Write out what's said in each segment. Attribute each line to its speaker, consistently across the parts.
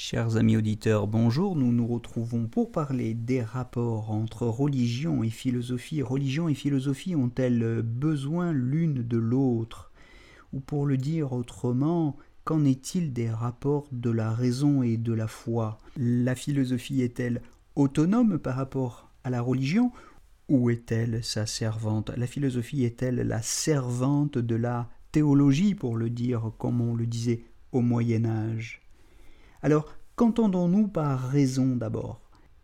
Speaker 1: Chers amis auditeurs, bonjour, nous nous retrouvons pour parler des rapports entre religion et philosophie. Religion et philosophie ont-elles besoin l'une de l'autre? Ou pour le dire autrement, qu'en est-il des rapports de la raison et de la foi? La philosophie est-elle autonome par rapport à la religion? Ou est-elle sa servante? La philosophie est-elle la servante de la théologie, pour le dire comme on le disait au Moyen Âge? Alors, qu'entendons-nous par raison d'abord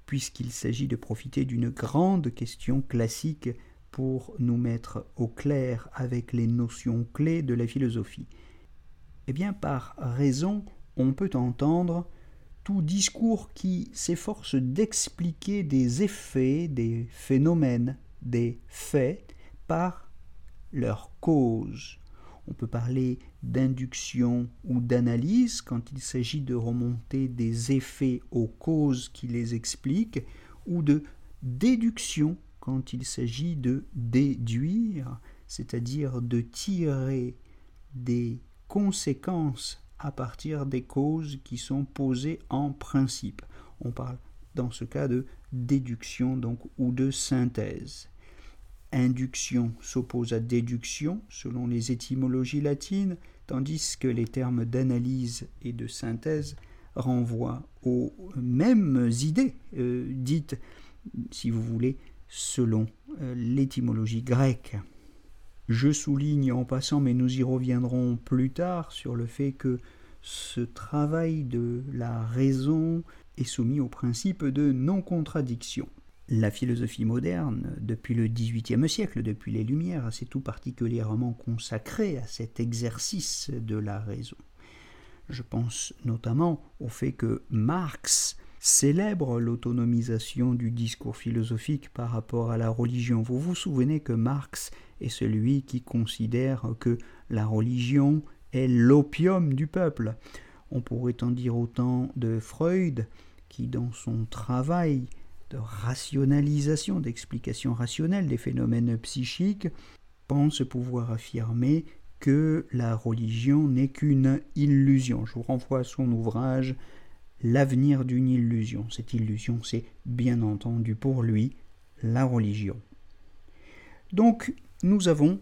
Speaker 1: Puisqu'il s'agit de profiter d'une grande question classique pour nous mettre au clair avec les notions clés de la philosophie? Eh bien, par raison, on peut entendre tout discours qui s'efforce d'expliquer des effets, des phénomènes, des faits par leur cause. On peut parler d'induction ou d'analyse quand il s'agit de remonter des effets aux causes qui les expliquent, ou de déduction quand il s'agit de déduire, c'est-à-dire de tirer des conséquences à partir des causes qui sont posées en principe. On parle dans ce cas de déduction ou de synthèse induction s'oppose à déduction selon les étymologies latines, tandis que les termes d'analyse et de synthèse renvoient aux mêmes idées euh, dites, si vous voulez, selon euh, l'étymologie grecque. Je souligne en passant, mais nous y reviendrons plus tard, sur le fait que ce travail de la raison est soumis au principe de non-contradiction. La philosophie moderne, depuis le XVIIIe siècle, depuis les Lumières, s'est tout particulièrement consacrée à cet exercice de la raison. Je pense notamment au fait que Marx célèbre l'autonomisation du discours philosophique par rapport à la religion. Vous vous souvenez que Marx est celui qui considère que la religion est l'opium du peuple. On pourrait en dire autant de Freud, qui dans son travail de rationalisation, d'explication rationnelle des phénomènes psychiques, pense pouvoir affirmer que la religion n'est qu'une illusion. Je vous renvoie à son ouvrage L'avenir d'une illusion. Cette illusion, c'est bien entendu pour lui la religion. Donc, nous avons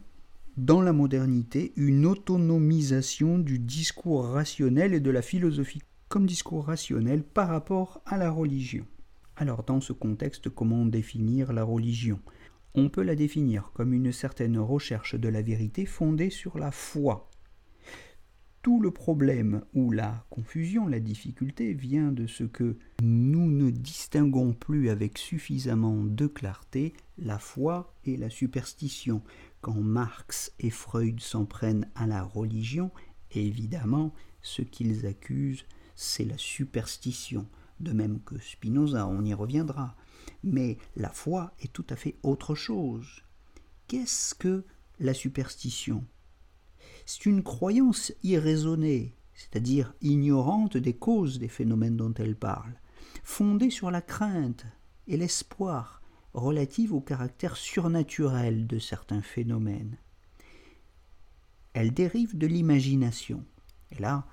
Speaker 1: dans la modernité une autonomisation du discours rationnel et de la philosophie comme discours rationnel par rapport à la religion. Alors dans ce contexte, comment définir la religion? On peut la définir comme une certaine recherche de la vérité fondée sur la foi. Tout le problème ou la confusion, la difficulté vient de ce que nous ne distinguons plus avec suffisamment de clarté la foi et la superstition. Quand Marx et Freud s'en prennent à la religion, évidemment, ce qu'ils accusent, c'est la superstition de même que Spinoza, on y reviendra. Mais la foi est tout à fait autre chose. Qu'est-ce que la superstition? C'est une croyance irraisonnée, c'est-à-dire ignorante des causes des phénomènes dont elle parle, fondée sur la crainte et l'espoir relative au caractère surnaturel de certains phénomènes. Elle dérive de l'imagination. Et là,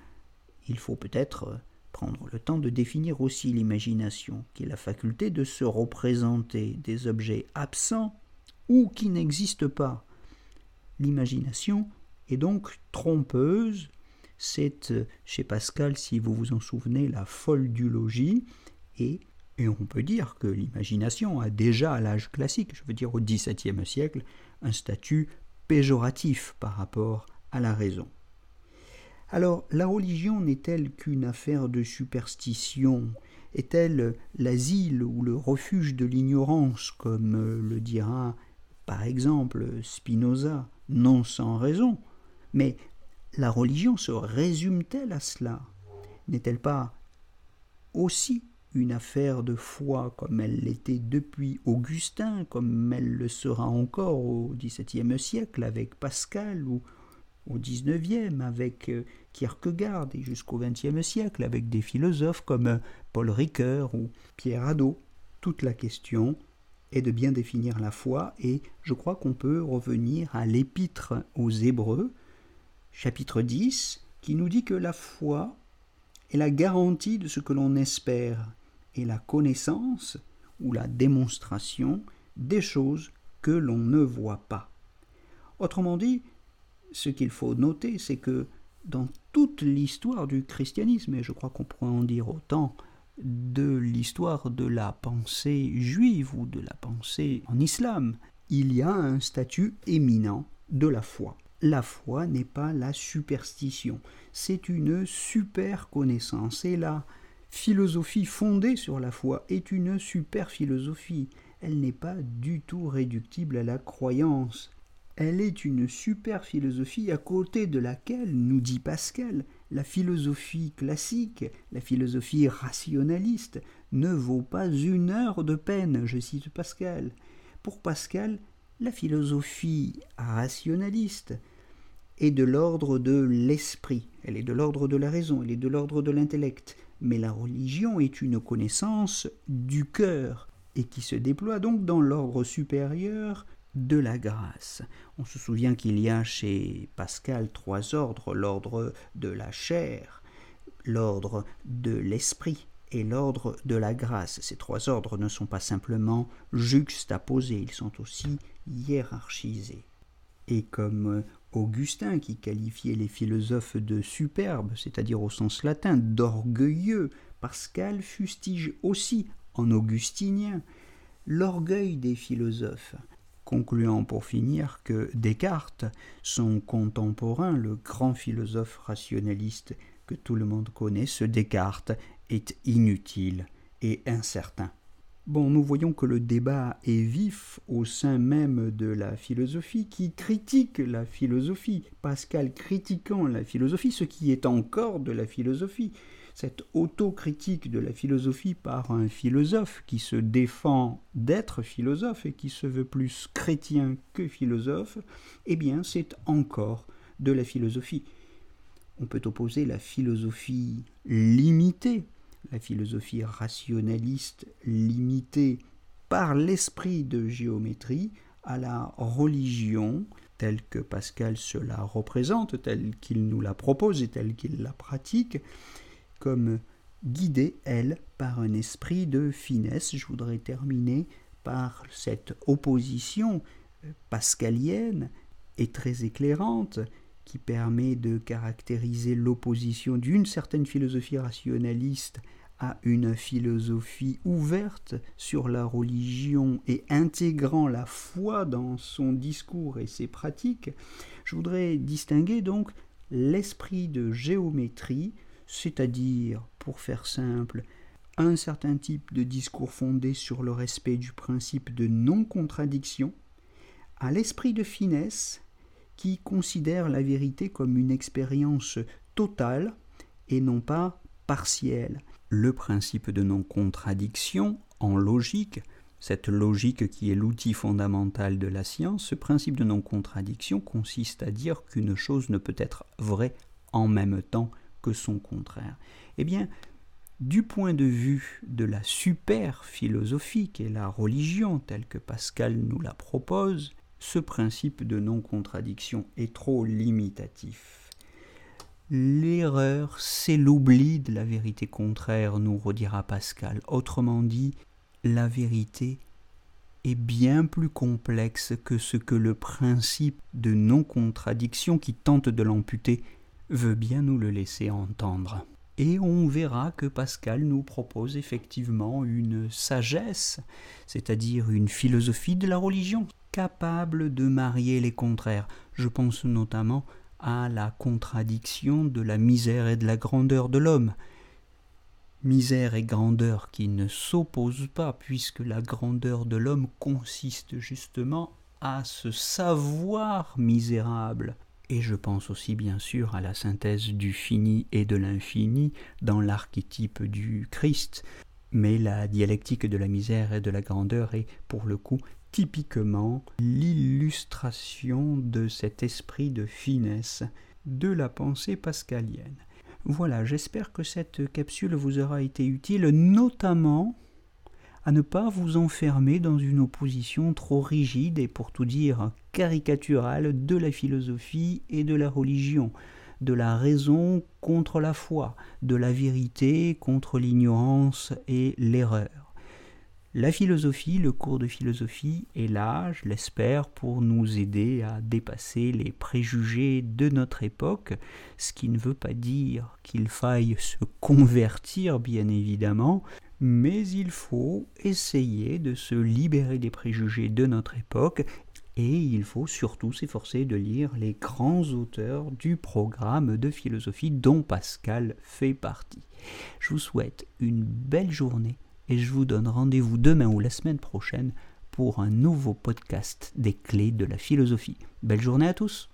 Speaker 1: il faut peut-être prendre le temps de définir aussi l'imagination, qui est la faculté de se représenter des objets absents ou qui n'existent pas. L'imagination est donc trompeuse, c'est chez Pascal, si vous vous en souvenez, la folle du logis, et, et on peut dire que l'imagination a déjà à l'âge classique, je veux dire au XVIIe siècle, un statut péjoratif par rapport à la raison. Alors, la religion n'est-elle qu'une affaire de superstition? Est-elle l'asile ou le refuge de l'ignorance, comme le dira par exemple Spinoza? Non sans raison, mais la religion se résume-t-elle à cela? N'est-elle pas aussi une affaire de foi comme elle l'était depuis Augustin, comme elle le sera encore au XVIIe siècle avec Pascal ou au XIXe avec euh, Kierkegaard et jusqu'au XXe siècle avec des philosophes comme euh, Paul Ricoeur ou Pierre Hadot. Toute la question est de bien définir la foi et je crois qu'on peut revenir à l'épître aux Hébreux, chapitre 10, qui nous dit que la foi est la garantie de ce que l'on espère et la connaissance ou la démonstration des choses que l'on ne voit pas. Autrement dit, ce qu'il faut noter, c'est que dans toute l'histoire du christianisme, et je crois qu'on pourrait en dire autant de l'histoire de la pensée juive ou de la pensée en islam, il y a un statut éminent de la foi. La foi n'est pas la superstition, c'est une super connaissance. Et la philosophie fondée sur la foi est une super philosophie. Elle n'est pas du tout réductible à la croyance. Elle est une super philosophie à côté de laquelle, nous dit Pascal, la philosophie classique, la philosophie rationaliste, ne vaut pas une heure de peine, je cite Pascal. Pour Pascal, la philosophie rationaliste est de l'ordre de l'esprit, elle est de l'ordre de la raison, elle est de l'ordre de l'intellect, mais la religion est une connaissance du cœur, et qui se déploie donc dans l'ordre supérieur de la grâce. On se souvient qu'il y a chez Pascal trois ordres, l'ordre de la chair, l'ordre de l'esprit et l'ordre de la grâce. Ces trois ordres ne sont pas simplement juxtaposés, ils sont aussi hiérarchisés. Et comme Augustin, qui qualifiait les philosophes de superbes, c'est-à-dire au sens latin d'orgueilleux, Pascal fustige aussi, en augustinien, l'orgueil des philosophes concluant pour finir que Descartes, son contemporain, le grand philosophe rationaliste que tout le monde connaît, ce Descartes est inutile et incertain. Bon, nous voyons que le débat est vif au sein même de la philosophie qui critique la philosophie, Pascal critiquant la philosophie, ce qui est encore de la philosophie cette autocritique de la philosophie par un philosophe qui se défend d'être philosophe et qui se veut plus chrétien que philosophe, eh bien c'est encore de la philosophie. On peut opposer la philosophie limitée, la philosophie rationaliste limitée par l'esprit de géométrie à la religion telle que Pascal se la représente, telle qu'il nous la propose et telle qu'il la pratique, comme guidée, elle, par un esprit de finesse. Je voudrais terminer par cette opposition euh, pascalienne et très éclairante qui permet de caractériser l'opposition d'une certaine philosophie rationaliste à une philosophie ouverte sur la religion et intégrant la foi dans son discours et ses pratiques, je voudrais distinguer donc l'esprit de géométrie c'est-à-dire, pour faire simple, un certain type de discours fondé sur le respect du principe de non-contradiction, à l'esprit de finesse qui considère la vérité comme une expérience totale et non pas partielle. Le principe de non-contradiction, en logique, cette logique qui est l'outil fondamental de la science, ce principe de non-contradiction consiste à dire qu'une chose ne peut être vraie en même temps que son contraire. Eh bien, du point de vue de la super philosophie qu'est la religion telle que Pascal nous la propose, ce principe de non-contradiction est trop limitatif. L'erreur, c'est l'oubli de la vérité contraire, nous redira Pascal. Autrement dit, la vérité est bien plus complexe que ce que le principe de non-contradiction qui tente de l'amputer veut bien nous le laisser entendre. Et on verra que Pascal nous propose effectivement une sagesse, c'est-à-dire une philosophie de la religion, capable de marier les contraires. Je pense notamment à la contradiction de la misère et de la grandeur de l'homme. Misère et grandeur qui ne s'opposent pas, puisque la grandeur de l'homme consiste justement à se savoir misérable, Et je pense aussi bien sûr à la synthèse du fini et de l'infini dans l'archétype du Christ. Mais la dialectique de la misère et de la grandeur est pour le coup typiquement l'illustration de cet esprit de finesse de la pensée pascalienne. Voilà, j'espère que cette capsule vous aura été utile, notamment à ne pas vous enfermer dans une opposition trop rigide et pour tout dire caricaturale de la philosophie et de la religion, de la raison contre la foi, de la vérité contre l'ignorance et l'erreur. La philosophie, le cours de philosophie est là, je l'espère, pour nous aider à dépasser les préjugés de notre époque, ce qui ne veut pas dire qu'il faille se convertir, bien évidemment, mais il faut essayer de se libérer des préjugés de notre époque et il faut surtout s'efforcer de lire les grands auteurs du programme de philosophie dont Pascal fait partie. Je vous souhaite une belle journée et je vous donne rendez-vous demain ou la semaine prochaine pour un nouveau podcast des clés de la philosophie. Belle journée à tous